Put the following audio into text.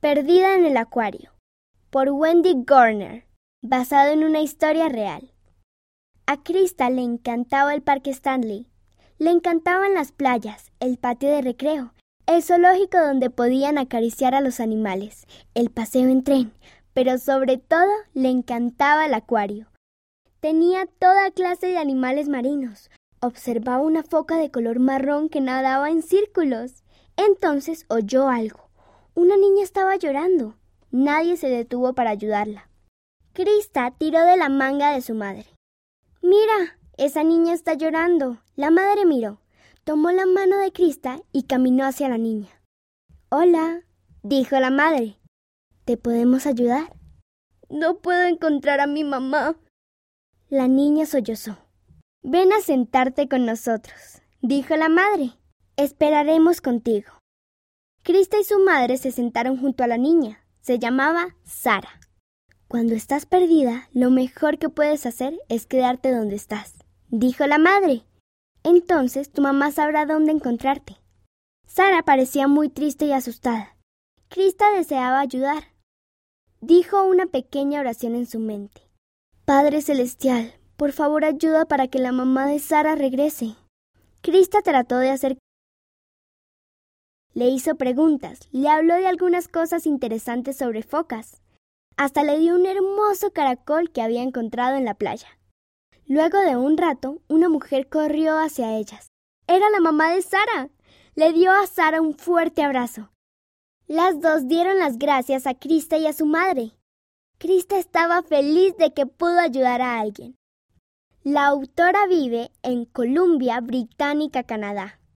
Perdida en el acuario, por Wendy Garner, basado en una historia real. A Krista le encantaba el Parque Stanley, le encantaban las playas, el patio de recreo, el zoológico donde podían acariciar a los animales, el paseo en tren, pero sobre todo le encantaba el acuario. Tenía toda clase de animales marinos. Observaba una foca de color marrón que nadaba en círculos. Entonces oyó algo. Una niña estaba llorando. Nadie se detuvo para ayudarla. Krista tiró de la manga de su madre. Mira, esa niña está llorando. La madre miró, tomó la mano de Krista y caminó hacia la niña. Hola, dijo la madre. ¿Te podemos ayudar? No puedo encontrar a mi mamá. La niña sollozó. Ven a sentarte con nosotros, dijo la madre. Esperaremos contigo. Krista y su madre se sentaron junto a la niña. Se llamaba Sara. Cuando estás perdida, lo mejor que puedes hacer es quedarte donde estás, dijo la madre. Entonces tu mamá sabrá dónde encontrarte. Sara parecía muy triste y asustada. Krista deseaba ayudar. Dijo una pequeña oración en su mente. Padre Celestial, por favor ayuda para que la mamá de Sara regrese. Krista trató de hacer le hizo preguntas, le habló de algunas cosas interesantes sobre focas. Hasta le dio un hermoso caracol que había encontrado en la playa. Luego de un rato, una mujer corrió hacia ellas. Era la mamá de Sara. Le dio a Sara un fuerte abrazo. Las dos dieron las gracias a Krista y a su madre. Krista estaba feliz de que pudo ayudar a alguien. La autora vive en Columbia Británica, Canadá.